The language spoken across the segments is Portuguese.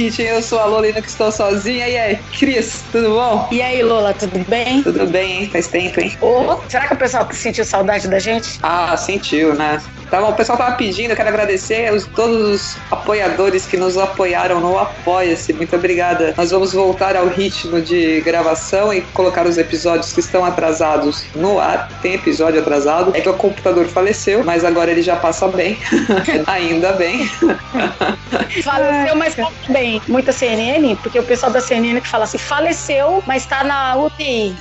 Kitchen. Eu sou a Lolina que estou sozinha. E aí, Cris, tudo bom? E aí, Lola, tudo bem? Tudo bem, hein? Faz tempo, hein? Oh, será que o pessoal sentiu saudade da gente? Ah, sentiu, né? Tá bom, o pessoal tava pedindo, eu quero agradecer aos, todos os apoiadores que nos apoiaram no Apoia-se. Muito obrigada. Nós vamos voltar ao ritmo de gravação e colocar os episódios que estão atrasados no ar. Tem episódio atrasado. É que o computador faleceu, mas agora ele já passa bem. Ainda bem. faleceu, mas passa bem. Muita CNN, porque o pessoal da CNN que fala assim, faleceu, mas tá na UTI.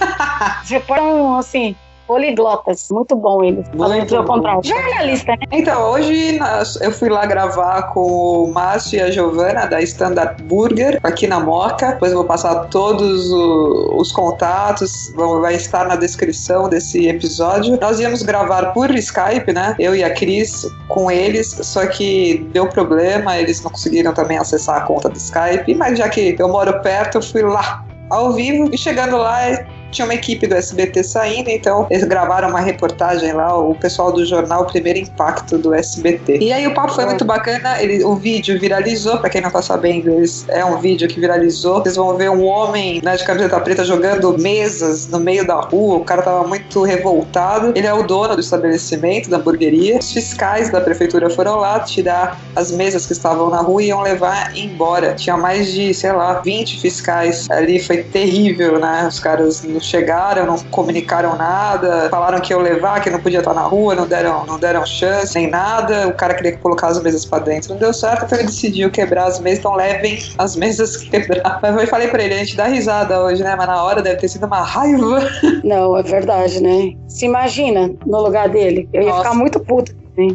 Reportam assim, Poliglotas. Muito bom ele. Falando que contrário. Jornalista, né? Então, hoje nós, eu fui lá gravar com o Márcio e a Giovana da Standard Burger aqui na Moca. Depois eu vou passar todos o, os contatos, vão, vai estar na descrição desse episódio. Nós íamos gravar por Skype, né? Eu e a Cris com eles, só que deu problema, eles não conseguiram também acessar a conta do Skype. Mas já que eu moro perto, eu fui lá ao vivo e chegando lá tinha uma equipe do SBT saindo, então eles gravaram uma reportagem lá, o pessoal do jornal Primeiro Impacto do SBT. E aí o papo foi muito bacana, ele, o vídeo viralizou, para quem não tá sabendo, é um vídeo que viralizou. Vocês vão ver um homem né, de camiseta preta jogando mesas no meio da rua, o cara tava muito revoltado. Ele é o dono do estabelecimento, da hamburgueria. Os fiscais da prefeitura foram lá tirar as mesas que estavam na rua e iam levar embora. Tinha mais de, sei lá, 20 fiscais ali, foi terrível, né? Os caras não chegaram, não comunicaram nada, falaram que ia levar, que não podia estar na rua, não deram, não deram chance, nem nada. O cara queria colocar as mesas para dentro. Não deu certo, então ele decidiu quebrar as mesas, então levem as mesas quebrar. Mas eu falei pra ele, a gente dá risada hoje, né? Mas na hora deve ter sido uma raiva. Não, é verdade, né? Se imagina no lugar dele. Eu ia Nossa. ficar muito puta.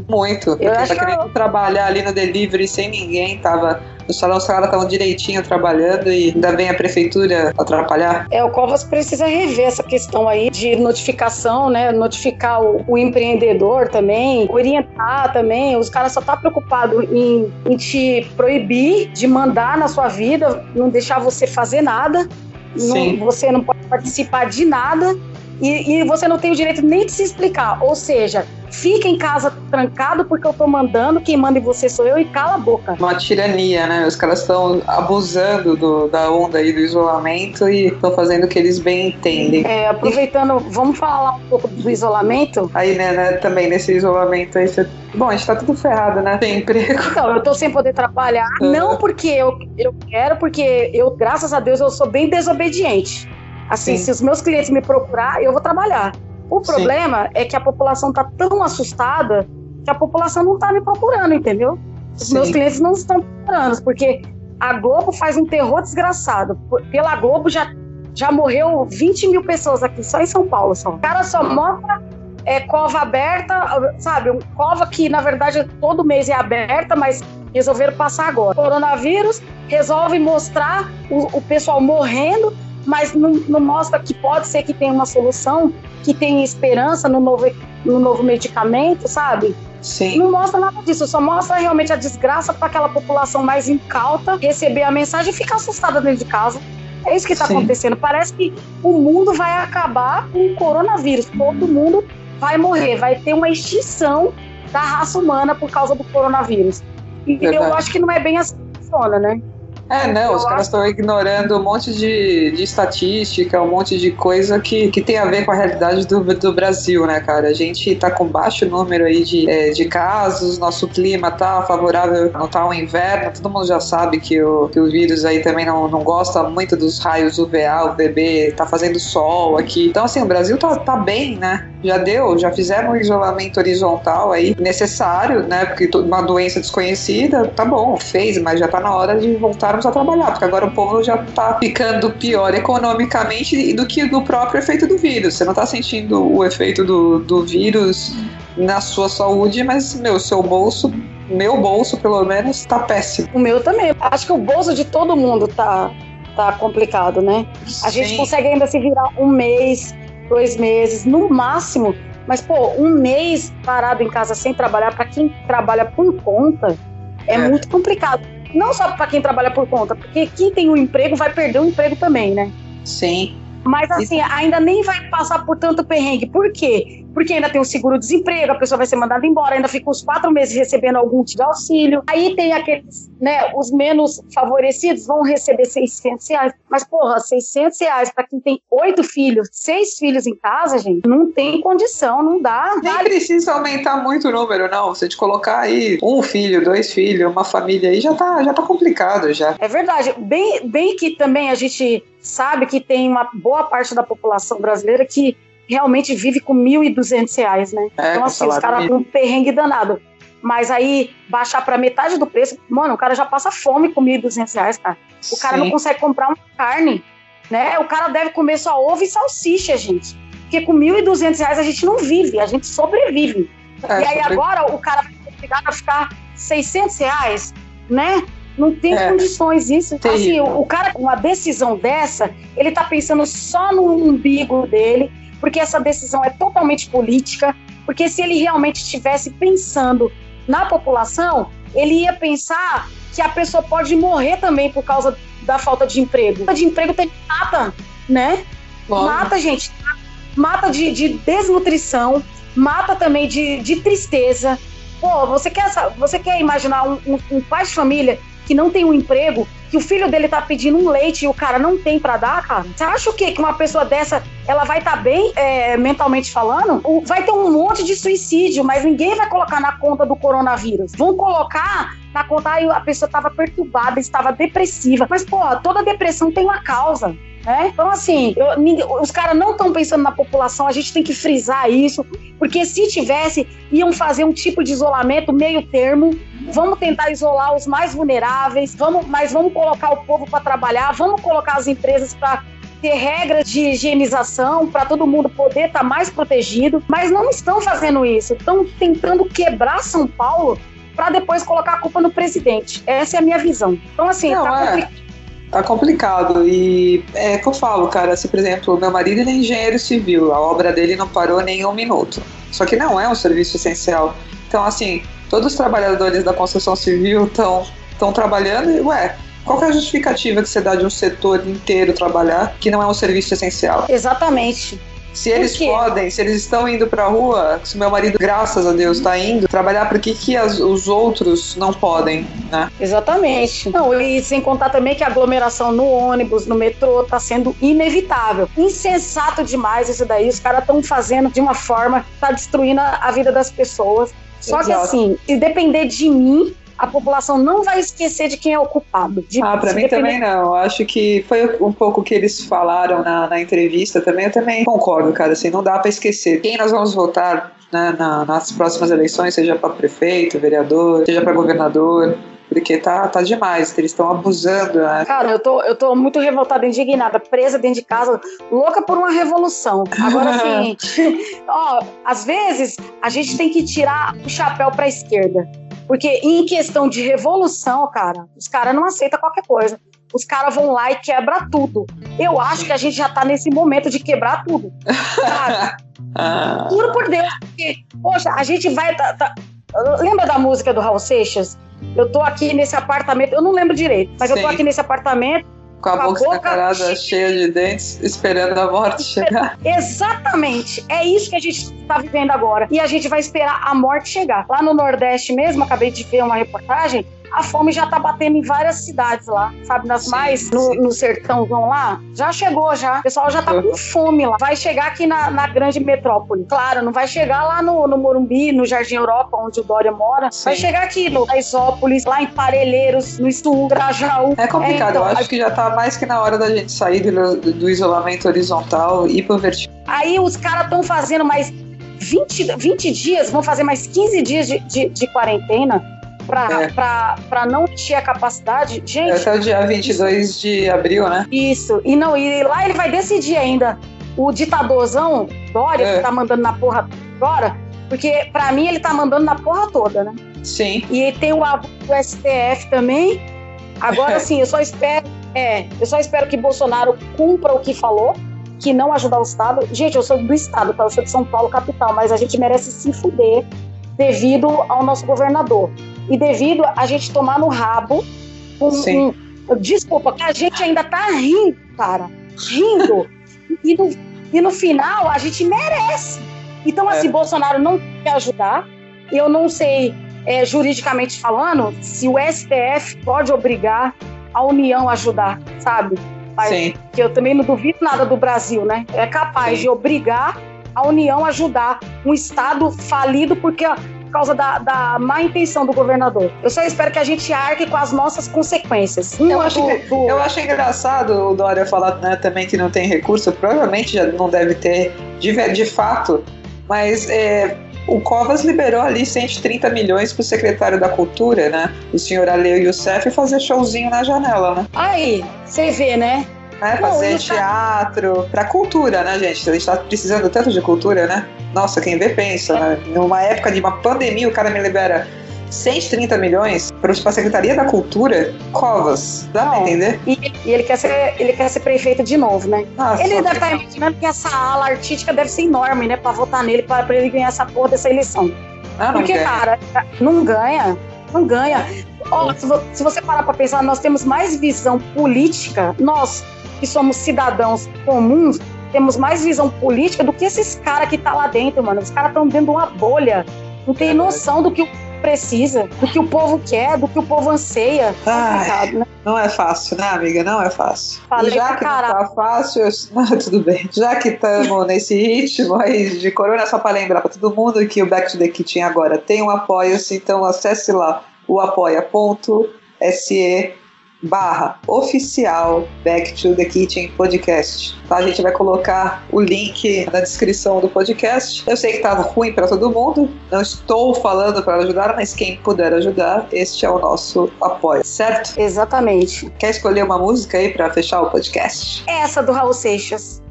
Muito. Porque eu tá querendo eu... trabalhar ali no delivery sem ninguém, tava os caras estavam direitinho trabalhando e ainda vem a prefeitura atrapalhar. É, o Covas precisa rever essa questão aí de notificação, né? Notificar o, o empreendedor também, orientar também. Os caras só tá preocupado em, em te proibir de mandar na sua vida, não deixar você fazer nada. Não, você não pode participar de nada e, e, você não tem o direito nem de se explicar. Ou seja, fica em casa trancado porque eu tô mandando, quem manda em você sou eu e cala a boca. Uma tirania, né? Os caras estão abusando do, da onda aí do isolamento e estão fazendo o que eles bem entendem. É, aproveitando, vamos falar um pouco do isolamento? Aí, né, né também nesse isolamento aí, você... bom, a gente tá tudo ferrado, né? Tem emprego. Então, eu tô sem poder trabalhar, uhum. não porque eu, eu quero, porque eu, graças a Deus, eu sou bem desobediente. Assim, Sim. se os meus clientes me procurar, eu vou trabalhar. O problema Sim. é que a população está tão assustada que a população não está me procurando, entendeu? Os Sim. meus clientes não estão procurando, porque a Globo faz um terror desgraçado. Pela Globo já, já morreu 20 mil pessoas aqui, só em São Paulo. Só. O cara só mostra é, cova aberta, sabe? Um cova que, na verdade, todo mês é aberta, mas resolveram passar agora. Coronavírus resolve mostrar o, o pessoal morrendo mas não, não, mostra que pode ser que tenha uma solução, que tem esperança no novo, no novo medicamento, sabe? Sim. Não mostra nada disso, só mostra realmente a desgraça para aquela população mais incauta receber a mensagem e ficar assustada dentro de casa. É isso que está acontecendo. Parece que o mundo vai acabar com o coronavírus. Todo mundo vai morrer, vai ter uma extinção da raça humana por causa do coronavírus. E Verdade. eu acho que não é bem assim que funciona, né? É, não, os caras estão ignorando um monte de, de estatística, um monte de coisa que, que tem a ver com a realidade do, do Brasil, né, cara? A gente tá com baixo número aí de, é, de casos, nosso clima tá favorável, não tá o inverno, todo mundo já sabe que o, que o vírus aí também não, não gosta muito dos raios UVA, UVB, tá fazendo sol aqui. Então, assim, o Brasil tá, tá bem, né? Já deu, já fizeram um isolamento horizontal aí necessário, né? Porque uma doença desconhecida, tá bom, fez, mas já tá na hora de voltar voltarmos a trabalhar, porque agora o povo já está ficando pior economicamente do que do próprio efeito do vírus. Você não está sentindo o efeito do, do vírus na sua saúde, mas, meu, seu bolso meu bolso, pelo menos, tá péssimo. O meu também. Acho que o bolso de todo mundo tá, tá complicado, né? A Sim. gente consegue ainda se virar um mês, dois meses, no máximo. Mas, pô, um mês parado em casa sem trabalhar, para quem trabalha por conta, é, é. muito complicado não só para quem trabalha por conta, porque quem tem um emprego vai perder o emprego também, né? Sim. Mas assim, ainda nem vai passar por tanto perrengue. Por quê? Porque ainda tem o seguro-desemprego, a pessoa vai ser mandada embora, ainda fica uns quatro meses recebendo algum tipo de auxílio. Aí tem aqueles, né, os menos favorecidos vão receber 600 reais. Mas, porra, 600 reais para quem tem oito filhos, seis filhos em casa, gente, não tem condição, não dá. Nem vale. precisa aumentar muito o número, não. Você te colocar aí um filho, dois filhos, uma família aí, já tá, já tá complicado já. É verdade. Bem, bem que também a gente sabe que tem uma boa parte da população brasileira que realmente vive com R$ 1.200, né? É, então, assim, os caras com um perrengue danado. Mas aí, baixar para metade do preço, mano, o cara já passa fome com R$ 1.200, cara. O cara Sim. não consegue comprar uma carne, né? O cara deve comer só ovo e salsicha, gente. Porque com R$ 1.200 a gente não vive, a gente sobrevive. É, e aí agora o cara vai ser obrigado a ficar 600 reais, né? Não tem é. condições isso. Então, assim, o, o cara com uma decisão dessa, ele tá pensando só no umbigo dele, porque essa decisão é totalmente política, porque se ele realmente estivesse pensando na população, ele ia pensar que a pessoa pode morrer também por causa da falta de emprego. A falta de emprego tem mata, né? Bom. Mata, gente. Mata de, de, desnutrição, mata também de, de tristeza. Pô, você quer, você quer imaginar um, um, um pai de família que não tem um emprego, que o filho dele tá pedindo um leite e o cara não tem para dar, cara? Você acha o quê? Que uma pessoa dessa, ela vai estar tá bem é, mentalmente falando? Vai ter um monte de suicídio, mas ninguém vai colocar na conta do coronavírus. Vão colocar na conta, aí a pessoa estava perturbada, estava depressiva. Mas, pô, toda depressão tem uma causa. Né? Então, assim, eu, ninguém, os caras não estão pensando na população, a gente tem que frisar isso, porque se tivesse, iam fazer um tipo de isolamento meio termo, vamos tentar isolar os mais vulneráveis, vamos, mas vamos colocar o povo para trabalhar, vamos colocar as empresas para ter regras de higienização para todo mundo poder estar tá mais protegido, mas não estão fazendo isso, estão tentando quebrar São Paulo para depois colocar a culpa no presidente. Essa é a minha visão. Então, assim, não, tá, é. complicado. Tá complicado. E é que eu falo, cara, se, por exemplo, meu marido é engenheiro civil, a obra dele não parou nem um minuto. Só que não é um serviço essencial. Então, assim, todos os trabalhadores da construção civil estão estão trabalhando e, ué, qual é a justificativa que você dá de um setor inteiro trabalhar que não é um serviço essencial? Exatamente. Se eles podem, se eles estão indo pra rua, se meu marido, graças a Deus, está indo trabalhar, por que, que as, os outros não podem, né? Exatamente. Não, e sem contar também que a aglomeração no ônibus, no metrô, está sendo inevitável. Insensato demais isso daí. Os caras estão fazendo de uma forma que tá destruindo a vida das pessoas. Só Exato. que assim, se depender de mim, a população não vai esquecer de quem é o culpado. De, ah, para mim depender... também não. Acho que foi um pouco o que eles falaram na, na entrevista também. Eu também concordo, cara. Assim, não dá para esquecer. Quem nós vamos votar né, na, nas próximas eleições, seja para prefeito, vereador, seja para governador porque tá, tá demais, eles estão abusando. Né? Cara, eu tô, eu tô muito revoltada, indignada, presa dentro de casa, louca por uma revolução. Agora, assim, ó, às vezes a gente tem que tirar o chapéu pra esquerda. Porque em questão de revolução, cara, os caras não aceitam qualquer coisa. Os caras vão lá e quebra tudo. Eu acho que a gente já tá nesse momento de quebrar tudo. Ah. Juro por Deus, porque, poxa, a gente vai. Tá, tá... Lembra da música do Raul Seixas? Eu tô aqui nesse apartamento, eu não lembro direito, mas Sim. eu tô aqui nesse apartamento com a, boca, boca escancarada, cheia de dentes, esperando a morte chegar. Exatamente. É isso que a gente está vivendo agora. E a gente vai esperar a morte chegar. Lá no Nordeste mesmo, acabei de ver uma reportagem, a fome já tá batendo em várias cidades lá, sabe? Nas sim, mais no, no sertãozão lá. Já chegou, já. O pessoal já tá com fome lá. Vai chegar aqui na, na grande metrópole. Claro, não vai chegar lá no, no Morumbi, no Jardim Europa, onde o Dória mora. Sim. Vai chegar aqui no Isópolis, lá em Parelheiros, no Sul, Grajaú. É complicado. É, então, eu acho que já tá mais que na hora da gente sair do, do isolamento horizontal e ir pro vertical. Aí os caras estão fazendo mais 20, 20 dias, vão fazer mais 15 dias de, de, de quarentena para é. não encher a capacidade. Gente. É até o dia 22 isso, de abril, né? Isso. E não, e lá ele vai decidir ainda. O ditadorzão, Dória, é. que tá mandando na porra agora, porque para mim ele tá mandando na porra toda, né? Sim. E tem o abuso do STF também. Agora sim, eu só espero, é, eu só espero que Bolsonaro cumpra o que falou, que não ajudar o Estado. Gente, eu sou do Estado, tá? Eu sou de São Paulo, capital, mas a gente merece se fuder devido ao nosso governador e devido a gente tomar no rabo um, um desculpa, que a gente ainda tá rindo, cara, rindo. e, no, e no final a gente merece. Então, assim, é. Bolsonaro não quer ajudar. Eu não sei, é, juridicamente falando, se o STF pode obrigar a União a ajudar, sabe? Mas, Sim. Que eu também não duvido nada do Brasil, né? É capaz Sim. de obrigar a União a ajudar um Estado falido porque por causa da, da má intenção do governador. Eu só espero que a gente arque com as nossas consequências. eu, acho, do, do... eu acho engraçado o Dória falar né, também que não tem recurso, provavelmente já não deve ter de, de fato, mas é, o Covas liberou ali 130 milhões para o secretário da Cultura, né? O senhor Aleu Youssef fazer showzinho na janela, né? Aí, você vê, né? É, fazer Não, teatro, tá... para cultura, né, gente? A gente tá precisando tanto de cultura, né? Nossa, quem vê pensa, né? Numa época de uma pandemia, o cara me libera 130 milhões para a Secretaria da Cultura, Covas. Dá pra entender? E, e, ele, quer ser, ele quer ser prefeito de novo, né? Nossa, ele deve estar tá imaginando que essa ala artística deve ser enorme, né? Para votar nele, para ele ganhar essa porra dessa eleição. Ah, Porque, ganha. cara, não ganha. Não ganha. Oh, se, se você parar para pensar, nós temos mais visão política, nós que somos cidadãos comuns, temos mais visão política do que esses caras que tá lá dentro, mano. Os caras estão dentro de uma bolha. Não tem é noção do que o precisa, do que o povo quer, do que o povo anseia. Ai, né? Não é fácil, né, amiga? Não é fácil. Falei e já que não tá fácil, eu... tudo bem. Já que estamos nesse ritmo aí de corona, só para lembrar para todo mundo que o Back to the Kitchen agora tem um apoio-se, então acesse lá o apoia.se barra oficial Back to the Kitchen Podcast. Tá? A gente vai colocar o link na descrição do podcast. Eu sei que tá ruim para todo mundo, não estou falando para ajudar, mas quem puder ajudar, este é o nosso apoio, certo? Exatamente. Quer escolher uma música aí para fechar o podcast? Essa do Raul Seixas.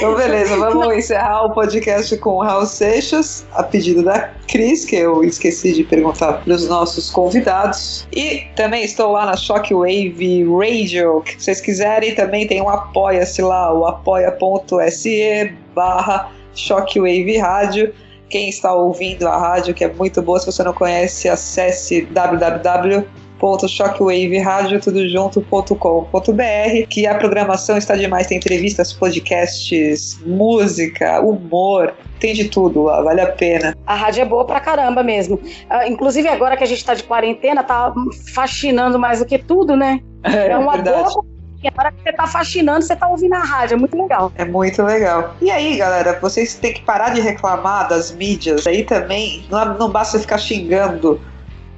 Então, beleza, vamos encerrar o podcast com o Raul Seixas, a pedido da Cris, que eu esqueci de perguntar para os nossos convidados. E também estou lá na Shockwave Radio, que se vocês quiserem, também tem um apoia-se lá, o apoia.se barra Shockwave Rádio. Quem está ouvindo a rádio, que é muito boa, se você não conhece, acesse www www.shockwaveradio.com.br que a programação está demais, tem entrevistas, podcasts, música, humor, tem de tudo lá, vale a pena. A rádio é boa pra caramba mesmo. Uh, inclusive agora que a gente tá de quarentena, tá fascinando mais do que tudo, né? É, é uma verdade. boa e agora que você tá fascinando, você tá ouvindo a rádio. É muito legal. É muito legal. E aí, galera, vocês têm que parar de reclamar das mídias. Aí também não, não basta ficar xingando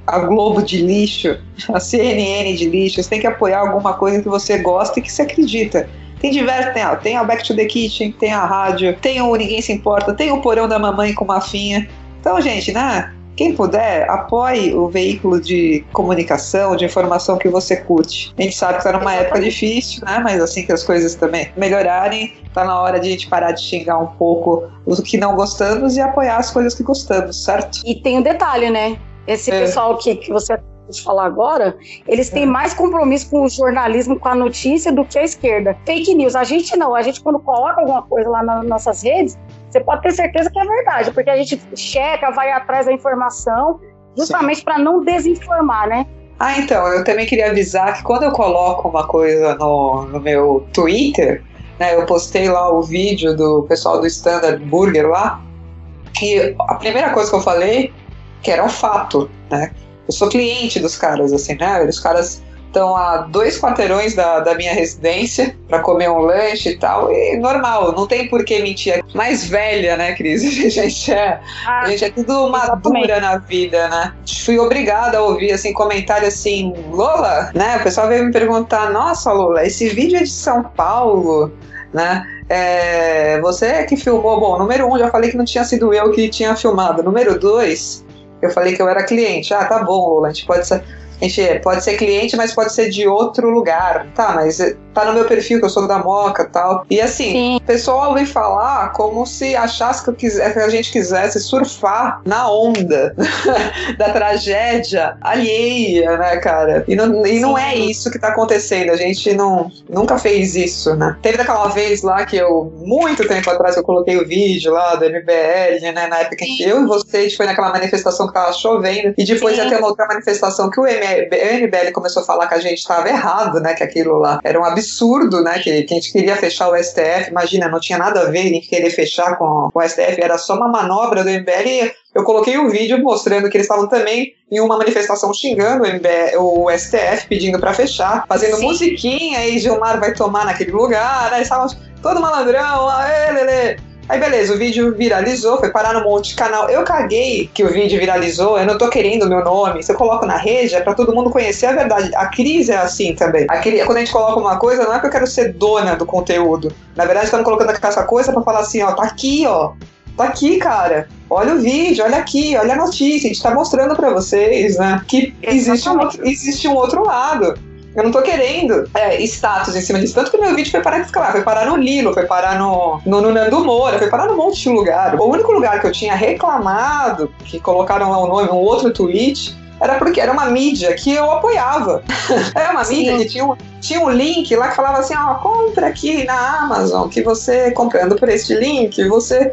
a Globo de lixo, a CNN de lixo, você tem que apoiar alguma coisa que você gosta e que você acredita. Tem diversos, tem, tem a Back to the Kitchen, tem a rádio, tem o Ninguém Se Importa, tem o Porão da Mamãe com Mafinha. Então, gente, né? Quem puder, apoie o veículo de comunicação, de informação que você curte. A gente sabe que está numa época difícil, né? Mas assim que as coisas também melhorarem, tá na hora de a gente parar de xingar um pouco o que não gostamos e apoiar as coisas que gostamos, certo? E tem um detalhe, né? Esse é. pessoal que, que você de falar agora, eles têm é. mais compromisso com o jornalismo, com a notícia, do que a esquerda. Fake news, a gente não. A gente, quando coloca alguma coisa lá nas nossas redes, você pode ter certeza que é verdade, porque a gente checa, vai atrás da informação, justamente para não desinformar, né? Ah, então, eu também queria avisar que quando eu coloco uma coisa no, no meu Twitter, né, eu postei lá o vídeo do pessoal do Standard Burger lá, que a primeira coisa que eu falei que era um fato, né? Eu sou cliente dos caras, assim, né? Os caras estão a dois quarteirões da, da minha residência para comer um lanche e tal. E normal, não tem por que mentir. Mais velha, né, Cris? A gente é, ah, a gente é tudo madura na vida, né? Fui obrigada a ouvir assim, comentário assim, Lola, né? O pessoal veio me perguntar: nossa, Lola, esse vídeo é de São Paulo, né? É, você que filmou, bom, número um, já falei que não tinha sido eu que tinha filmado. Número dois, eu falei que eu era cliente. Ah, tá bom, Lola, a gente pode ser, a gente pode ser cliente, mas pode ser de outro lugar. Tá, mas tá no meu perfil que eu sou da Moca tal. E assim, o pessoal ouve falar como se achasse que, eu quiser, que a gente quisesse surfar na onda da tragédia alheia, né, cara? E não, e não é isso que tá acontecendo. A gente não, nunca fez isso, né? Teve daquela vez lá que eu, muito tempo atrás, eu coloquei o vídeo lá do MBL, né? Na época Sim. que eu e você, a gente foi naquela manifestação que tava chovendo. E depois Sim. ia ter uma outra manifestação que o MBL começou a falar que a gente tava errado, né? Que aquilo lá era um absurdo absurdo, né? Que, que a gente queria fechar o STF. Imagina, não tinha nada a ver em querer fechar com, com o STF, era só uma manobra do MBL. Eu coloquei um vídeo mostrando que eles estavam também em uma manifestação xingando o, MBL, o STF, pedindo para fechar, fazendo Sim. musiquinha, aí Gilmar vai tomar naquele lugar, aí estavam todo malandrão, aê, lelê. Aí beleza, o vídeo viralizou, foi parar no monte de canal. Eu caguei que o vídeo viralizou, eu não tô querendo o meu nome. Se eu coloco na rede, é pra todo mundo conhecer a verdade. A crise é assim também. A crise, quando a gente coloca uma coisa, não é que eu quero ser dona do conteúdo. Na verdade, estamos colocando essa coisa para falar assim, ó, tá aqui, ó. Tá aqui, cara. Olha o vídeo, olha aqui, olha a notícia. A gente tá mostrando para vocês, né? Que existe um, existe um outro lado. Eu não tô querendo é, status em cima disso. Tanto que meu vídeo foi parar, lá, foi parar no Lilo, foi parar no, no, no Nando Moura, foi parar num monte de lugar. O único lugar que eu tinha reclamado, que colocaram lá o nome, um outro tweet, era porque era uma mídia que eu apoiava. era uma Sim. mídia que tinha um, tinha um link lá que falava assim: ó, compra aqui na Amazon, que você comprando por este link, você,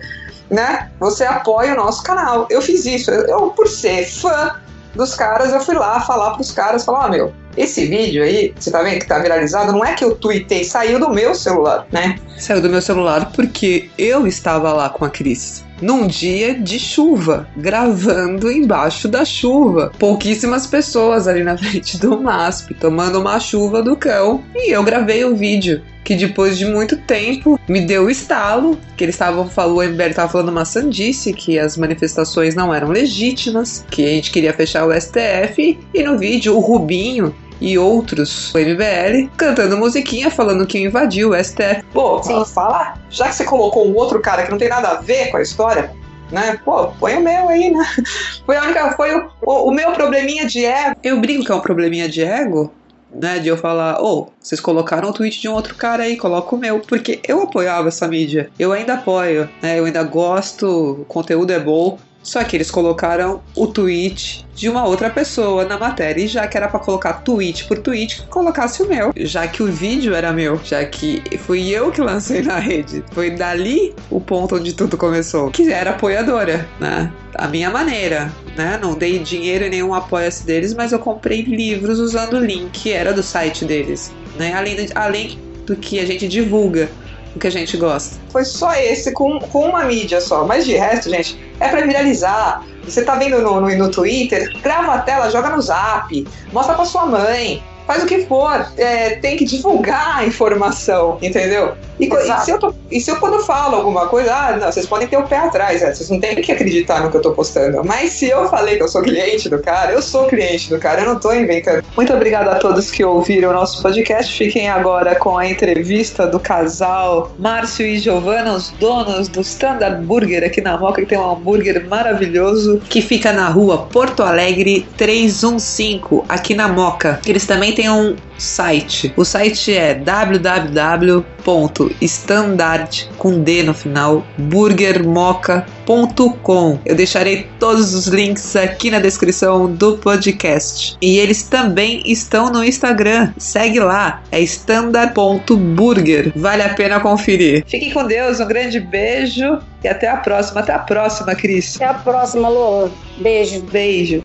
né, você apoia o nosso canal. Eu fiz isso. Eu, por ser fã dos caras, eu fui lá falar pros caras, falar, ah, meu, esse vídeo aí, você tá vendo que tá viralizado, não é que eu tuitei, saiu do meu celular, né? Saiu do meu celular porque eu estava lá com a Cris num dia de chuva, gravando embaixo da chuva. Pouquíssimas pessoas ali na frente do MASP, tomando uma chuva do cão. E eu gravei o vídeo que depois de muito tempo me deu o estalo, que eles estavam falando, o MBL estava falando uma sandice, que as manifestações não eram legítimas, que a gente queria fechar o STF, e no vídeo o Rubinho e outros do MBL cantando musiquinha falando que invadiu o STF. Pô, Sim. fala, já que você colocou um outro cara que não tem nada a ver com a história, né? Pô, põe o meu aí, né? Foi a única, foi o, o, o meu probleminha de ego. Eu brinco que é um probleminha de ego, né, de eu falar, ô, oh, vocês colocaram o tweet de um outro cara aí, coloca o meu, porque eu apoiava essa mídia, eu ainda apoio, né, eu ainda gosto, o conteúdo é bom, só que eles colocaram o tweet de uma outra pessoa na matéria. E já que era para colocar tweet por tweet, colocasse o meu. Já que o vídeo era meu. Já que fui eu que lancei na rede. Foi dali o ponto onde tudo começou. Que era apoiadora, né? A minha maneira, né? Não dei dinheiro em nenhum apoia-se deles, mas eu comprei livros usando o link que era do site deles. Né? Além, além do que a gente divulga o que a gente gosta. Foi só esse, com, com uma mídia só. Mas de resto, gente, é para viralizar. Você tá vendo no, no, no Twitter, grava a tela, joga no zap, mostra pra sua mãe, faz o que for, é, tem que divulgar a informação, entendeu? E, e, se eu tô, e se eu quando falo alguma coisa, ah, não, vocês podem ter o pé atrás, né? vocês não têm que acreditar no que eu tô postando. Mas se eu falei que eu sou cliente do cara, eu sou cliente do cara, eu não tô inventando. Muito obrigada a todos que ouviram o nosso podcast. Fiquem agora com a entrevista do casal Márcio e Giovana, os donos do Standard Burger aqui na Moca, que tem um hambúrguer maravilhoso que fica na rua Porto Alegre 315, aqui na Moca. Eles também têm um site. O site é www.standard com D no final burgermoca.com. Eu deixarei todos os links aqui na descrição do podcast. E eles também estão no Instagram. Segue lá, é standard.burger. Vale a pena conferir. Fiquem com Deus, um grande beijo e até a próxima. Até a próxima, Cris. Até a próxima, Lô. Beijo. Beijo.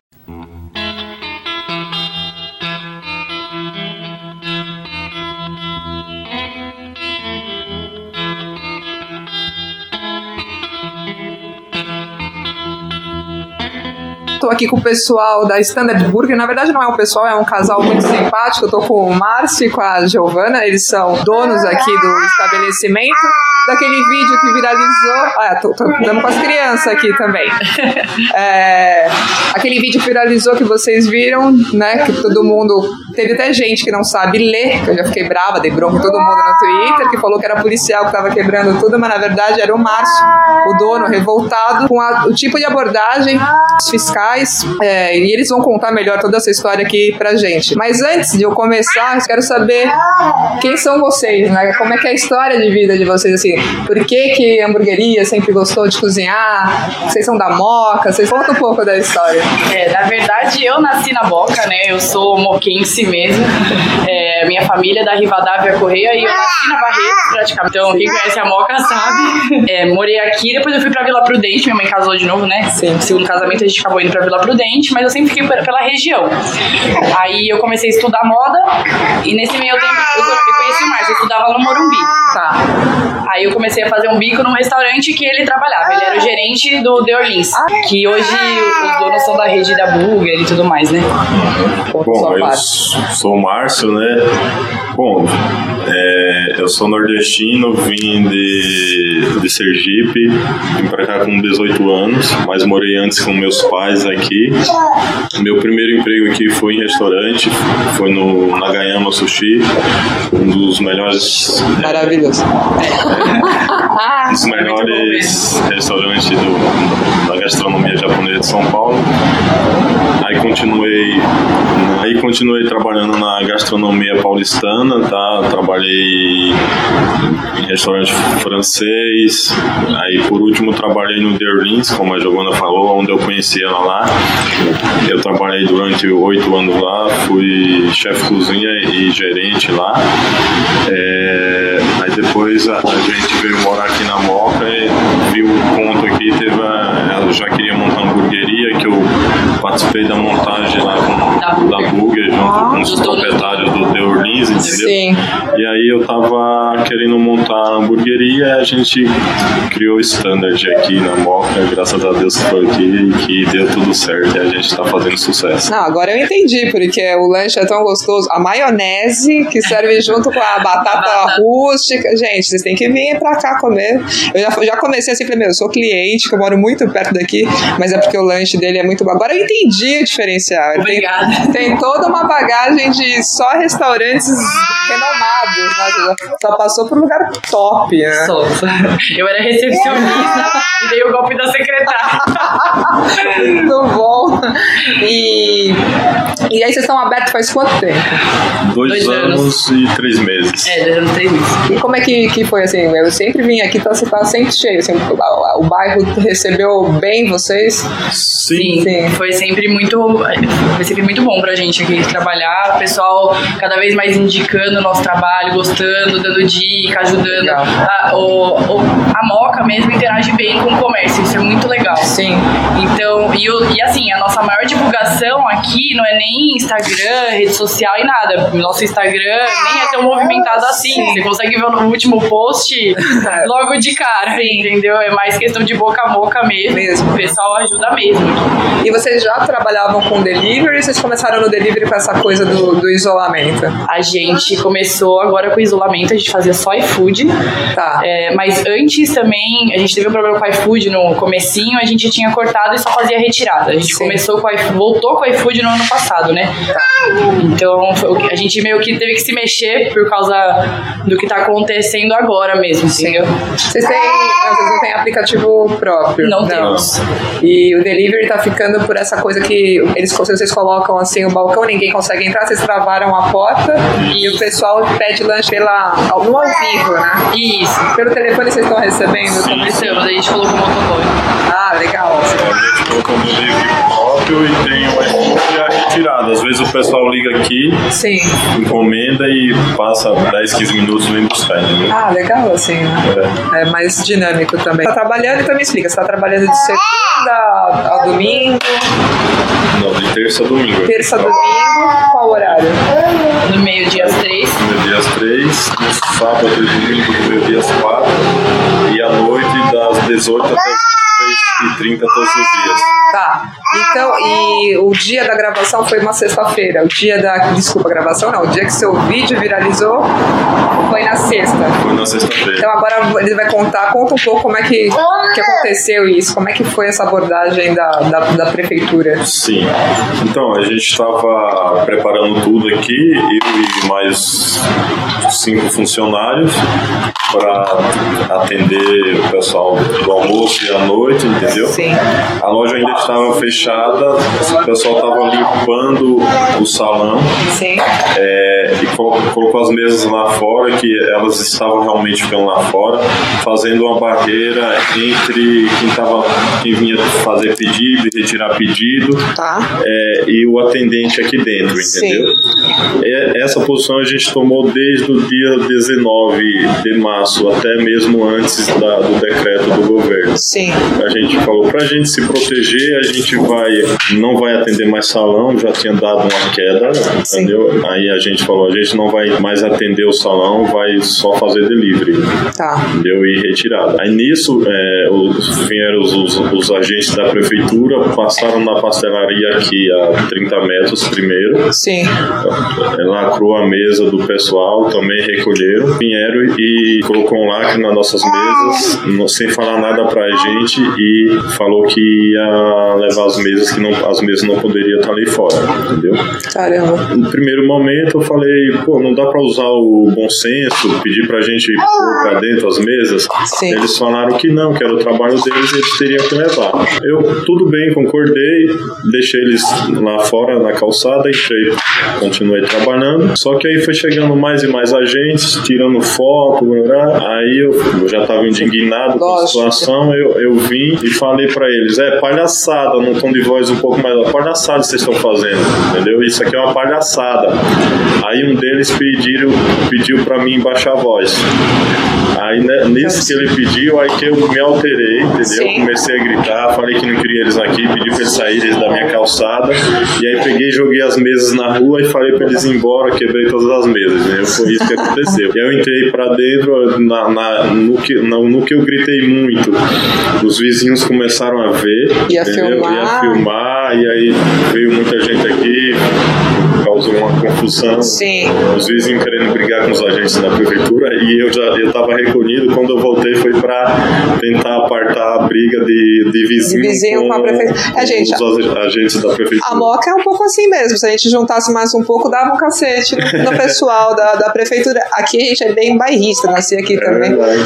Tô aqui com o pessoal da Standard Burger. Na verdade, não é um pessoal, é um casal muito simpático. Eu tô com o Márcio e com a Giovana. Eles são donos aqui do estabelecimento. Daquele vídeo que viralizou. Ah, tô, tô dando com as crianças aqui também. É, aquele vídeo que viralizou que vocês viram, né? Que todo mundo. Teve até gente que não sabe ler, que eu já fiquei brava, dei bronca todo mundo no Twitter, que falou que era policial que tava quebrando tudo, mas na verdade era o Márcio, o dono, revoltado com a, o tipo de abordagem fiscal é, e eles vão contar melhor toda essa história aqui pra gente. Mas antes de eu começar, eu quero saber quem são vocês, né? Como é que é a história de vida de vocês, assim? Por que que hamburgueria sempre gostou de cozinhar? Vocês são da Moca? Vocês contam um pouco da história. É, na verdade, eu nasci na Moca, né? Eu sou moquense mesmo. É, minha família é da Rivadavia Correia e eu nasci na Barretos, praticamente. Então, quem conhece a Moca sabe. É, morei aqui, depois eu fui pra Vila Prudente, minha mãe casou de novo, né? Sim. Segundo casamento, a gente acabou indo pra Vila Prudente, mas eu sempre fiquei pela região. Aí eu comecei a estudar moda e nesse meio tempo eu, eu conheci o Márcio, eu estudava no Morumbi. Tá. Aí eu comecei a fazer um bico num restaurante que ele trabalhava. Ele era o gerente do The Orleans, que hoje os donos são da rede da Burger e tudo mais, né? Bom, eu sou o Márcio, né? Bom, é, eu sou nordestino, vim de, de Sergipe, vim pra cá com 18 anos, mas morei antes com meus pais aqui. Meu primeiro emprego aqui foi em restaurante, foi no Nagayama Sushi, um dos melhores. Maravilhoso. É, um dos melhores restaurantes do, da gastronomia japonesa de São Paulo. Aí continuei, aí continuei trabalhando na gastronomia paulistana, tá? Trabalhei em restaurante francês. Aí por último trabalhei no Derlins, como a Giovana falou, onde eu conheci ela lá. Eu trabalhei durante oito anos lá, fui chefe cozinha e gerente lá. É, aí depois a, a, gente veio morar aqui na Moca e viu o ponto aqui, teve a, ela já queria montar uma hamburgueria participei da montagem lá com, da, Burger junto ah, com os proprietários do The Orleans, entendeu? Sim. E aí eu tava querendo montar a hamburgueria e a gente criou o standard aqui na Moca, graças a Deus que foi aqui que deu tudo certo e a gente tá fazendo sucesso. Não, agora eu entendi, porque o lanche é tão gostoso. A maionese que serve junto com a batata rústica. Gente, vocês têm que vir pra cá comer. Eu já, já comecei assim, falei, meu, eu sou cliente, que eu moro muito perto daqui, mas é porque o lanche dele é muito bom. Agora eu entendi o diferencial. Obrigada. Tem, tem toda uma bagagem de só restaurantes renomados, né? Só passou por um lugar top, né? Só. Eu era recepcionista e dei o golpe da secretária. muito bom. E, e aí vocês estão abertos faz quanto tempo? Dois, dois anos, anos, e três meses. É, dois anos e três meses. E como é que, que foi assim? Eu sempre vim aqui, então você tá sempre cheio. Assim, o, o bairro recebeu bem vocês? Sim. Sim. Foi sempre muito. Foi sempre muito bom pra gente aqui trabalhar. O pessoal cada vez mais indicando o nosso trabalho, gostando, dando dica, ajudando. A, o, o, a Moca mesmo interage bem com o comércio, isso é muito legal. Sim. Então, e, e assim, a nossa maior divulgação aqui não é nem Instagram, rede social e nada. Nosso Instagram nem é tão movimentado assim. Você consegue ver no último post logo de cara, Sim. entendeu? É mais questão de boca a boca mesmo. mesmo. O pessoal ajuda mesmo. E vocês já trabalhavam com delivery vocês começaram no delivery com essa coisa do, do isolamento? A gente começou agora com o isolamento, a gente fazia só iFood. Tá. É, mas antes também, a gente teve um problema com o iFood no comecinho, a gente tinha cortado e só fazia retirada. A gente Sim. começou com iFood, voltou com o iFood no ano passado, né? Tá. Então a gente meio que teve que se mexer por causa do que tá acontecendo agora mesmo, Sim. entendeu? Vocês têm. Vocês não têm aplicativo próprio? Não, não. temos. E o delivery tá ficando por essa coisa que eles, vocês colocam assim o balcão, ninguém consegue entrar, vocês travaram a porta e o pessoal pede lanche pela, no ao vivo, né? Isso. Pelo telefone vocês estão recebendo Sim, a gente colocou o motoboy. Ah, legal. A próprio e tem o iFood e a retirada. Às vezes o pessoal liga aqui, Sim. encomenda e passa 10, 15 minutos vem buscar, entendeu? Ah, legal assim, né? É. é mais dinâmico também. Tá trabalhando, então me explica, você tá trabalhando de segunda ao domingo? Não, de terça a domingo. Terça a domingo, qual horário? No meio-dia às três. No meio-dia às três, no sábado e domingo, no meio-dia às quatro, e à noite das 18 até as 3h30 todos os dias. Tá. Então, e o dia da gravação foi uma sexta-feira. O dia da. Desculpa, gravação não. O dia que seu vídeo viralizou foi na sexta. Foi na sexta-feira. Então agora ele vai contar, conta um pouco como é que, que aconteceu isso, como é que foi essa abordagem da, da, da prefeitura. Sim. Então, a gente estava preparando tudo aqui, eu e mais cinco funcionários, para atender o pessoal do almoço e à noite, entendeu? Sim. A loja ainda estava fechada, o pessoal estava limpando o salão. Sim. É, e colocou as mesas lá fora, que elas estavam realmente ficando lá fora, fazendo uma barreira entre quem, tava, quem vinha fazer pedido e retirar pedido tá. é, e o atendente aqui dentro, entendeu? É, essa posição a gente tomou desde o dia 19 de março, até mesmo antes da, do decreto do governo. Sim. A gente falou para a gente se proteger, a gente vai não vai atender mais salão, já tinha dado uma queda, entendeu? Sim. Aí a gente falou, a gente não vai mais atender o salão, vai só fazer delivery. Tá. Entendeu? E retirada. Aí nisso, é, os, vieram os, os, os, agentes da prefeitura, passaram na pastelaria aqui a 30 metros primeiro. Sim. Lacrou a mesa do pessoal, também recolheram, vieram e colocou um lacre nas nossas mesas, sem falar nada pra gente e falou que ia levar as mesas, que não, as mesas não poderiam estar ali fora, entendeu? Caramba. No primeiro momento eu falei, pô, não dá pra usar o bom senso, pedir pra gente pôr pra dentro as mesas. Sim. Eles falaram que não, que era o trabalho deles e eles teriam que levar. Eu, tudo bem, concordei, deixei eles lá fora na calçada, entrei, continuei trabalhando. Só que aí foi chegando mais e mais agentes, tirando foto, aí eu, já tava indignado com a situação, eu, eu vim e falei para eles, é palhaçada, num tom de voz um pouco mais, palhaçada vocês estão fazendo, entendeu? Isso aqui é uma palhaçada. Aí um deles pediram, pediu para mim baixar a voz. Aí né, nisso que ele pediu, aí que eu me alterei, entendeu? Sim. Comecei a gritar, falei que não queria eles aqui, pedi pra eles saírem da minha calçada. E aí peguei, joguei as mesas na rua e falei pra eles ir embora, quebrei todas as mesas, né? Foi isso que aconteceu. E eu entrei pra dentro, na, na, no, que, no, no que eu gritei muito, os vizinhos começaram a ver. Ia entendeu? filmar. Ia filmar, e aí veio muita gente aqui, causou uma confusão. Sim. Os vizinhos querendo brigar com os agentes da prefeitura e eu já eu tava recolhido. Quando eu voltei foi para tentar apartar a briga de, de vizinho, de vizinho com, com a prefeitura. É, gente, os agentes da prefeitura. A Moca é um pouco assim mesmo. Se a gente juntasse mais um pouco, dava um cacete no, pessoal da, da prefeitura. Aqui a gente é bem bairrista, nasci aqui é também. Verdade.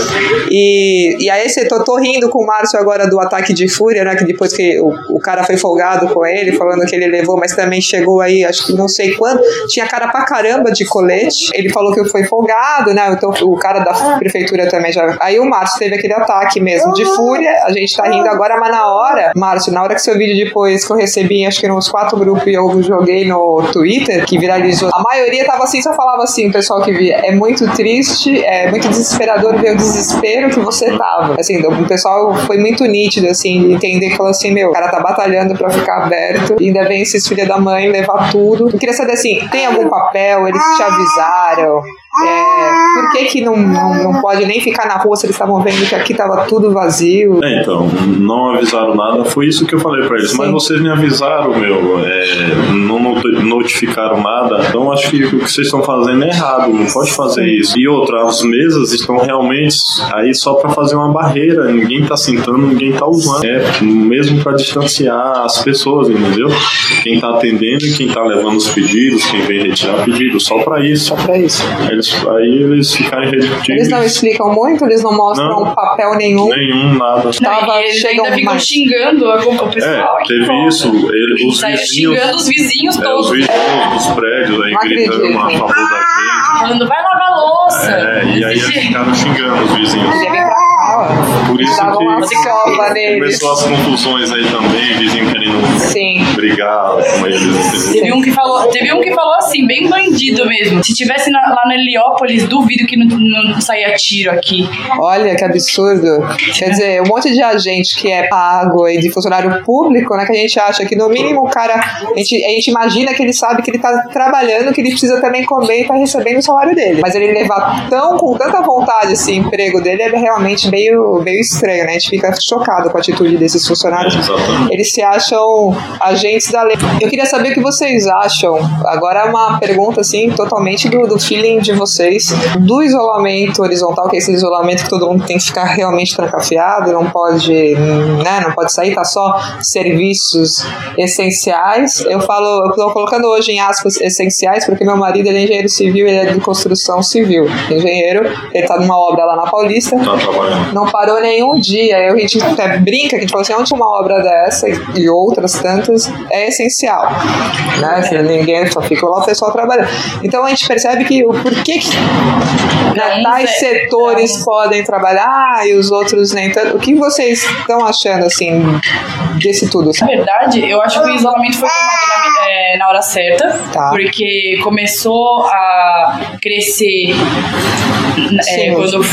E, e aí, você tô, tô rindo com o Márcio agora do ataque de fúria, né? Que depois que o, o cara foi folgado com ele, falando que ele levou, mas também chegou aí, acho que não sei quando, tinha cara pra caramba de colete. Ele falou que foi folgado, né? Então o cara da prefeitura também já. Aí o Márcio teve aquele ataque mesmo de fúria. A gente tá rindo agora, mas na hora, Márcio, na hora que seu vídeo depois que eu recebi, acho que eram uns quatro grupos e eu joguei no Twitter, que viralizou. A maioria tava assim, só falava assim, o pessoal que via. É muito triste, é muito desesperador ver o desespero que você tava. Assim, o pessoal foi muito nítido, assim, de entender que falou assim: meu, o cara tá batalhando pra ficar aberto, ainda vem esses filhos da mãe levar tudo. Eu queria saber assim, tem algum papel? Eles te avisaram? É, por que, que não, não, não, pode nem ficar na rua se eles estavam vendo que aqui estava tudo vazio? É, então, não avisaram nada, foi isso que eu falei para eles. Sim. Mas vocês me avisaram, meu, é, não notificaram nada. Então acho que o que vocês estão fazendo é errado, não pode fazer isso. E outra, as mesas estão realmente aí só para fazer uma barreira, ninguém tá sentando, ninguém tá usando. É mesmo para distanciar as pessoas, entendeu? Quem tá atendendo e quem tá levando os pedidos, quem vem retirar pedido, só para isso. Só para isso. Eles aí eles ficarem repetindo. Eles não explicam muito, eles não mostram não, papel nenhum. Nenhum, nada. Tava, eles ainda ficam mais. xingando o pessoal. É, teve isso. Ele, os vizinhos, xingando os vizinhos é, todos. Os vizinhos dos prédios aí gritando a favor da gente. Falando, vai lavar louça. É, e aí eles ficaram xingando os vizinhos. Por isso que começou as confusões aí também, vizinho querendo Sim. brigar com eles. Teve um, que falou, teve um que falou assim, bem bandido mesmo. Se tivesse na, lá no Heliópolis, duvido que não, não saia tiro aqui. Olha que absurdo. Quer dizer, um monte de agente que é pago e de funcionário público, né? Que a gente acha que no mínimo o cara. A gente, a gente imagina que ele sabe que ele tá trabalhando, que ele precisa também comer e tá recebendo o salário dele. Mas ele levar tão com tanta vontade esse emprego dele é realmente meio, meio estranho, né? A gente fica chocado com a atitude desses funcionários. É, Eles se acham agentes da lei. Eu queria saber o que vocês acham. Agora é uma pergunta assim, totalmente do, do feeling de vocês, do isolamento horizontal, que é esse isolamento que todo mundo tem que ficar realmente trancafiado, não pode, né, não pode sair, tá só serviços essenciais. Eu falo, eu tô colocando hoje em aspas essenciais, porque meu marido ele é engenheiro civil, ele é de construção civil. Engenheiro, ele tá numa obra lá na Paulista. Tá trabalhando. Não parou nenhum dia. Eu, a gente até brinca, que a gente fala assim, onde uma obra dessa e outras tantas é essencial. Né? Se ninguém só fica lá o pessoal trabalhando. Então a gente percebe que o porquê que né, tais setores podem trabalhar e os outros nem tanto. O que vocês estão achando assim desse tudo? Na verdade, eu acho que o isolamento foi tomado na, é, na hora certa, Tá. porque começou a crescer é, quando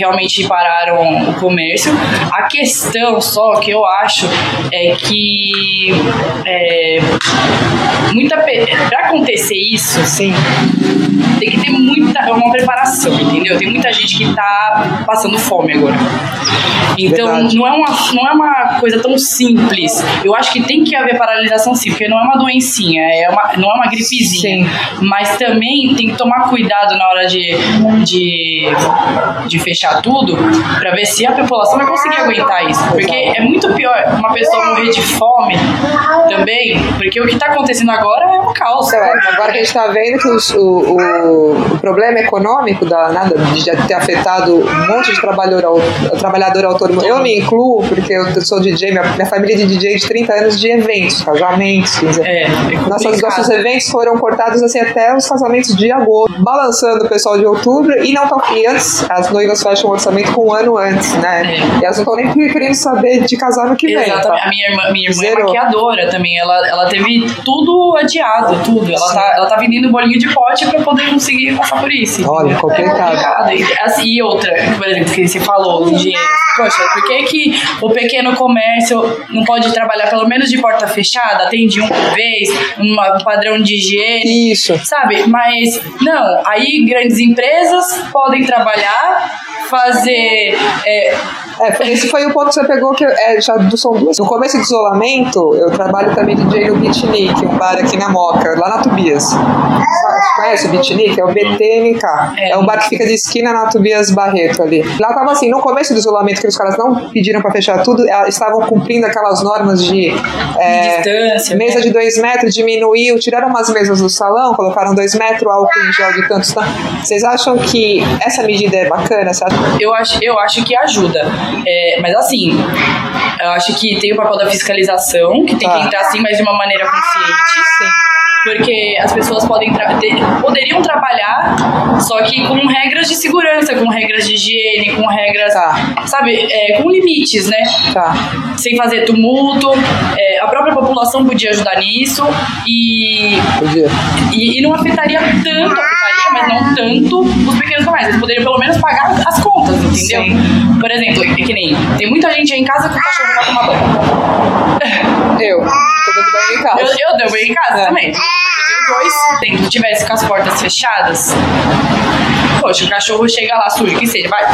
realmente pararam o comércio. A questão só que eu acho é que é, muita para acontecer isso, Sim. tem que ter muita uma preparação, entendeu? Tem muita gente que tá passando fome agora. Então Verdade. não é, uma, não é uma coisa tão simples. Eu acho que tem que haver paralisação sim, porque não é uma doencinha, é uma, não é uma gripezinha. Mas também tem que tomar cuidado na hora de, de, de fechar tudo pra ver se a população vai conseguir aguentar isso. Porque é muito pior uma pessoa morrer de fome também, porque o que tá acontecendo agora é um caos. Então, agora que a gente está vendo que os- o, o, o problema econômico da, nada, de já ter afetado um monte de trabalhador, trabalhador autônomo, eu me incluo, porque eu sou DJ, minha, minha família é de DJ de 30 anos de eventos, casamentos, 15 É, é Nossos, nossos eventos foram cortados assim até os casamentos de agosto, balançando o pessoal de outubro e não e antes as noivas fecham o orçamento com um ano antes, né? É. E elas não estão nem querendo saber de casar no que vem. Exatamente. tá? A minha irmã, minha irmã é maquiadora também. Ela, ela teve tudo adiado, tudo. Ela tá, ela tá vendendo bolinho de pote pra poder conseguir passar por isso. Olha, complicado. É complicado. E, assim, e outra, por exemplo, que você falou, os engenheiros. Poxa, por que, que o pequeno comércio não pode trabalhar pelo menos de porta fechada, atende um por vez, um padrão de higiene? Isso. Sabe? Mas não, aí grandes empresas podem trabalhar, fazer. é, É, esse foi o ponto que você pegou que é, já do- são duas. No começo do isolamento, eu trabalho também DJ no Beatnik, um bar aqui na Moca, lá na Tubias. Conhece o Beatnik? É o BTNK. É. É. um bar que fica de esquina na Tubias Barreto ali. Lá tava assim, no começo do isolamento, que os caras não pediram pra fechar tudo, eh, estavam cumprindo aquelas normas de é, distância. mesa né? de dois metros, diminuiu, tiraram umas mesas do salão, colocaram dois metros, álcool em gel de tantos. tá? Vocês acham que essa medida é bacana? Eu acho, eu acho que ajuda. É, mas assim, eu acho que tem o papel da fiscalização, que tem Tá. que entrar assim, mas de uma maneira consciente. Porque as pessoas podem tra- ter- poderiam trabalhar, só que com regras de segurança, com regras de higiene, com regras, Tá. sabe, é, com limites, né? Tá. Sem fazer tumulto. É, a própria população podia ajudar nisso e Podia. e, e não afetaria tanto, afetaria, mas não tanto os pequenos comércios. Eles poderiam pelo menos pagar as contas, entendeu? Por exemplo, é que nem tem muita gente aí em casa que o cachorro vai tomar banho. Eu. Tô dando banho em casa. Eu, eu dei banho em casa É. também. Dois. Se eu tivesse com as portas fechadas, poxa, o cachorro chega lá sujo, que seja, vai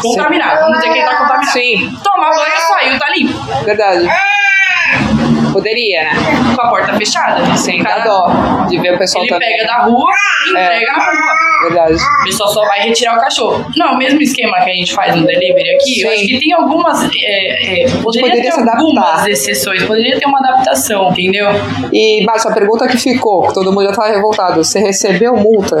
contaminado. Vamos dizer que ele tá contaminado. Sim. Toma banho, saiu, tá limpo. Verdade. Poderia, né? Com a porta fechada. Sem O dar cara- dó de ver o pessoal Ele também. pega da rua e É. entrega na rua. Verdade. A pessoa só vai retirar o cachorro. Não, o mesmo esquema que a gente faz no delivery aqui, eu Sim. acho que tem algumas. É, é, poderia, poderia ter algumas exceções, poderia ter uma adaptação, entendeu? E, Márcio, a pergunta que ficou, que todo mundo já tá revoltado. Você recebeu multa?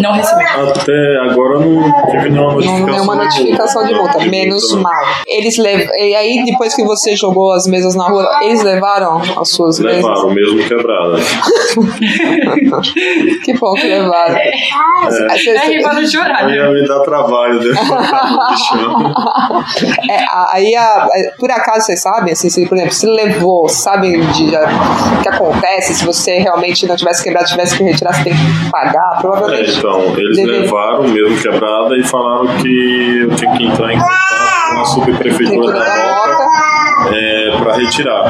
Não recebeu. Até agora não tive nenhuma Não, notificação. nenhuma notificação de multa, menos mal. Eles lev... E aí, depois que você jogou as mesas na rua, eles levaram as suas Levaram, mesmo quebrada. mesas? Que bom que levaram. É rir pra não chorar, Aí né? ia me dar trabalho depois. É, aí, a- a- por acaso, vocês sabem, assim, se, por exemplo, se levou, sabem de, já, que acontece se você realmente não tivesse quebrado, tivesse que retirar, você tem que pagar, É, provavelmente. então, eles Deve- levaram mesmo quebrada e falaram que eu tinha que entrar em contato com a subprefeitura Prefeitura da da Moca é, para retirar.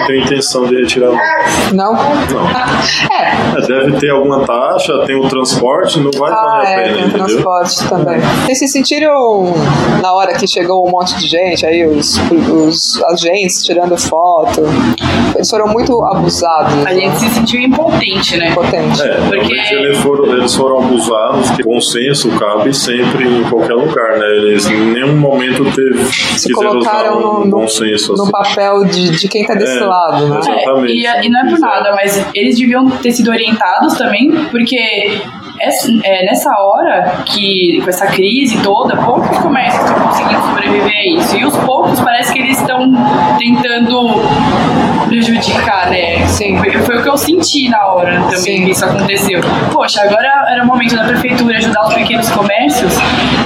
Não tem intenção de retirar, não. Não? Não. É. É, deve ter alguma taxa, tem o transporte, não vai Ah, valer a é, pena, tem entendeu? transporte também. Vocês se sentiram na hora que chegou um monte de gente, aí os, os agentes tirando foto? Eles foram muito abusados. A gente se sentiu impotente, né? Potente. É, Porque- eles foram, eles foram abusados, que bom senso cabe sempre em qualquer lugar, né? Eles em nenhum momento teve, Se quiseram usar colocaram um no, no, bom senso no assim. papel de, de quem tá desse É, lado, né? Exatamente. É, e, e não é por nada, mas eles deviam ter sido orientados também, porque essa- é, nessa hora que, com essa crise toda, poucos comércios estão conseguindo sobreviver a isso. E os poucos parece que eles estão tentando prejudicar, senti na hora também que isso aconteceu. Poxa, agora era o momento da prefeitura ajudar os pequenos comércios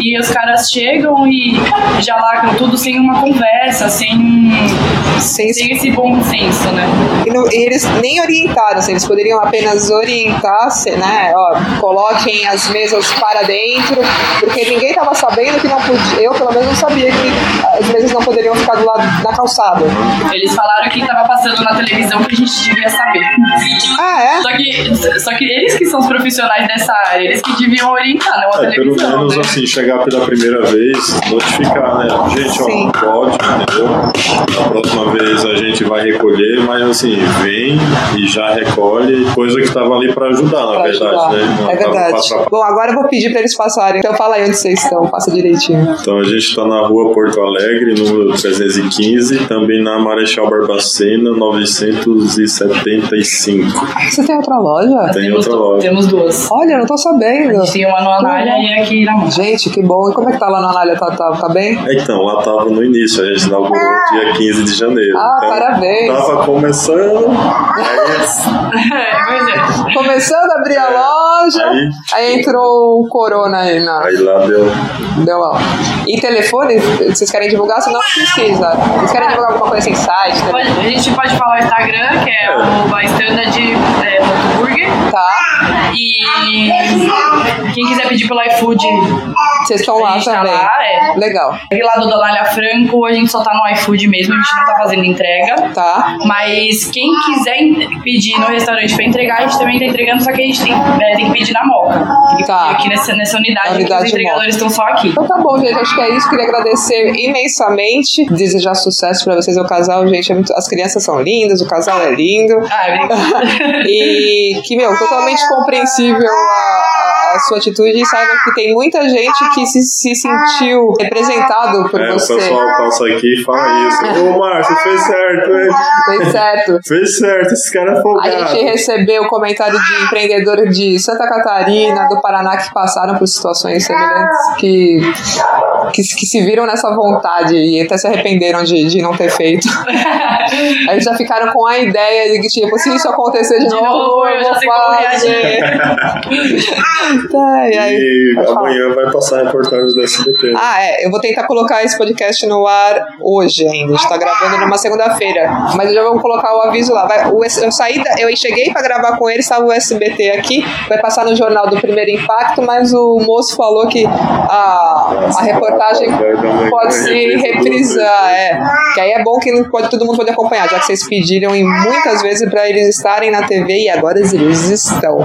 e os caras chegam e já lacram tudo sem uma conversa, sem, Sem sem esse bom senso, né? E, não- e eles nem orientaram, assim, eles poderiam apenas orientar, né? Ó, coloquem as mesas para dentro, porque ninguém estava sabendo que não podia. Eu, pelo menos, não sabia que as mesas não poderiam ficar do lado da calçada. Eles falaram que estava passando na televisão que a gente devia saber. Ah, é? Só que, só que eles que são os profissionais dessa área, eles que deviam orientar, não a É, pelo televisão, menos né? assim, chegar pela primeira vez, notificar, né? Gente, ó, Sim. não pode, entendeu? A próxima vez a gente vai recolher, mas assim, vem e já recolhe, coisa que tava ali pra ajudar, na Pra verdade, ajudar. né? Não É verdade. pra. Bom, agora eu vou pedir para eles passarem. Então fala aí onde vocês estão, passa direitinho. Então a gente está na rua Porto Alegre, número 315, também na Marechal Barbacena, 975. Você tem outra loja? Tem temos, outra loja. temos duas. Olha, não tô A sabendo. gente tem uma no Anália e aqui na mão. Gente, que bom. E como é que tá lá na Anália? Tá, tá, tá bem? Então, lá tava no início, a gente inaugurou dia 15 de janeiro. Ah, então, parabéns. Tava começando, aí, pois é. Começando a abrir a loja, Aí- aí entrou o Corona aí na. aí lá deu. Deu mal. E telefone, vocês querem divulgar? Senão não precisa. Vocês querem divulgar alguma coisa assim, site, né? Pode- a gente pode falar o Instagram, que é o standard é, ponto burger. Tá. E quem quiser pedir pelo iFood, Vocês estão lá tá também. lá, é. Legal. Aquele lado da Anália Franco, a gente só tá no iFood mesmo, a gente não tá fazendo entrega. Tá. Mas quem quiser pedir no restaurante pra entregar, a gente também tá entregando, só que a gente tem, é, tem que pedir na moca. Tem que Tá. pedir aqui nessa, nessa unidade, unidade os entregadores estão só aqui. Então tá bom, gente. Acho que é isso. Queria agradecer imensamente. Desejar sucesso pra vocês. O casal, gente, é muito... as crianças são lindas, o casal é lindo. Ah, obrigada. E que, meu, totalmente compreensível a, a sua atitude. E saiba que tem muita gente que se, se sentiu representado por É, o você. pessoal passa aqui e fala isso. Ô, Márcio, fez certo, hein? Foi certo. Fez certo, esse cara é A folgado. gente recebeu comentário de empreendedor de Santa Catarina, do Paraná, que passaram por situações semelhantes, que, que, que se viram nessa vontade e até se arrependeram de, de não ter feito. Aí já ficaram com a ideia de que, tipo, se isso acontecer de, De novo, eu eu já vou sei como fazer. Tá, e aí, E falar. amanhã vai passar a reportagem do SBT. Ah, é. Eu vou tentar colocar esse podcast no ar hoje ainda. A gente tá gravando numa segunda-feira. Mas eu já vou colocar o aviso lá. Vai, o, eu saí da, Eu cheguei pra gravar com ele, estava o SBT aqui. Vai passar no jornal do primeiro impacto, mas o moço falou que a, a reportagem pode se reprisar. É. Que aí é bom que pode, todo mundo pode acompanhar, já que vocês pediram e muitas vezes pra eles estarem na TV e agora eles estão.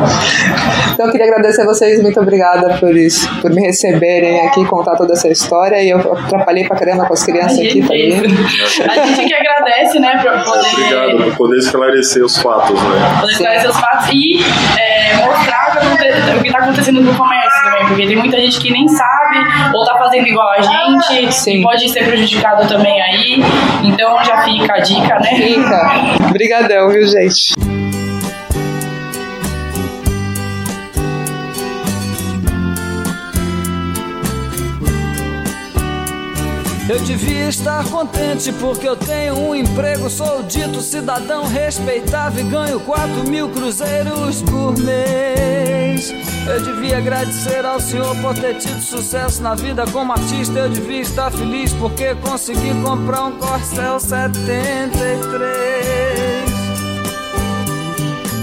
Então eu queria agradecer a vocês, muito obrigada por isso, por me receberem aqui, contar toda essa história. E eu atrapalhei pra caramba com as crianças aqui também. A gente que agradece, né, por poder, Obrigado por poder esclarecer os fatos, né? poder esclarecer os fatos e é, mostrar o que está acontecendo no comércio porque tem muita gente que nem sabe ou tá fazendo igual a gente Sim. e pode ser prejudicado também aí. Então já fica a dica, né? Fica. Obrigadão, viu, gente? Eu devia estar contente porque eu tenho um emprego, sou dito cidadão respeitável e ganho 4 mil cruzeiros por mês. Eu devia agradecer ao Senhor por ter tido sucesso na vida como artista. Eu devia estar feliz porque consegui comprar um Corcel 73.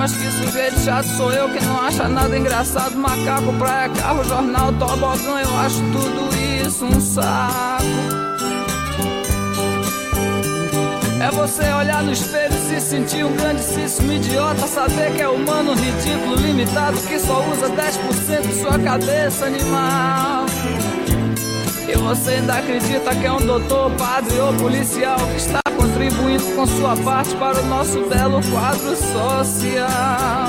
Mas que sujeito chato sou eu que não acha nada engraçado. Macaco, praia, carro, jornal, tobogão, eu acho tudo isso um saco. É você olhar no espelho e se sentir um grandíssimo idiota. Saber que é humano, ridículo, limitado, que só usa 10% de sua cabeça animal. E você ainda acredita que é um doutor, padre ou policial que está contribuindo com sua parte para o nosso belo quadro social.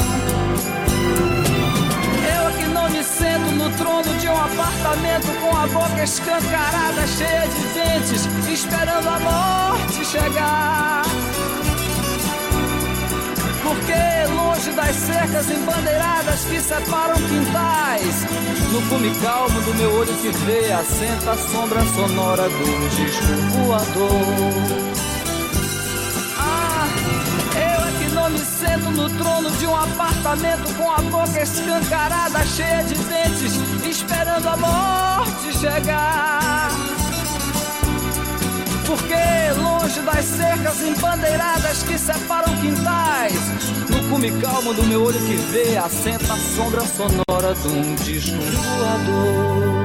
Eu aqui não me sento no trono de um apartamento com a boca escancarada, cheia de dentes, esperando a morte chegar. Porque longe das cercas embandeiradas que separam quintais, no cume calmo do meu olho que vê, assenta a sombra sonora do disco voador. Não me sento no trono de um apartamento com a boca escancarada, cheia de dentes, esperando a morte chegar. Porque longe das cercas embandeiradas que separam quintais, no cume calmo do meu olho que vê, assenta a sombra sonora de um disco voador.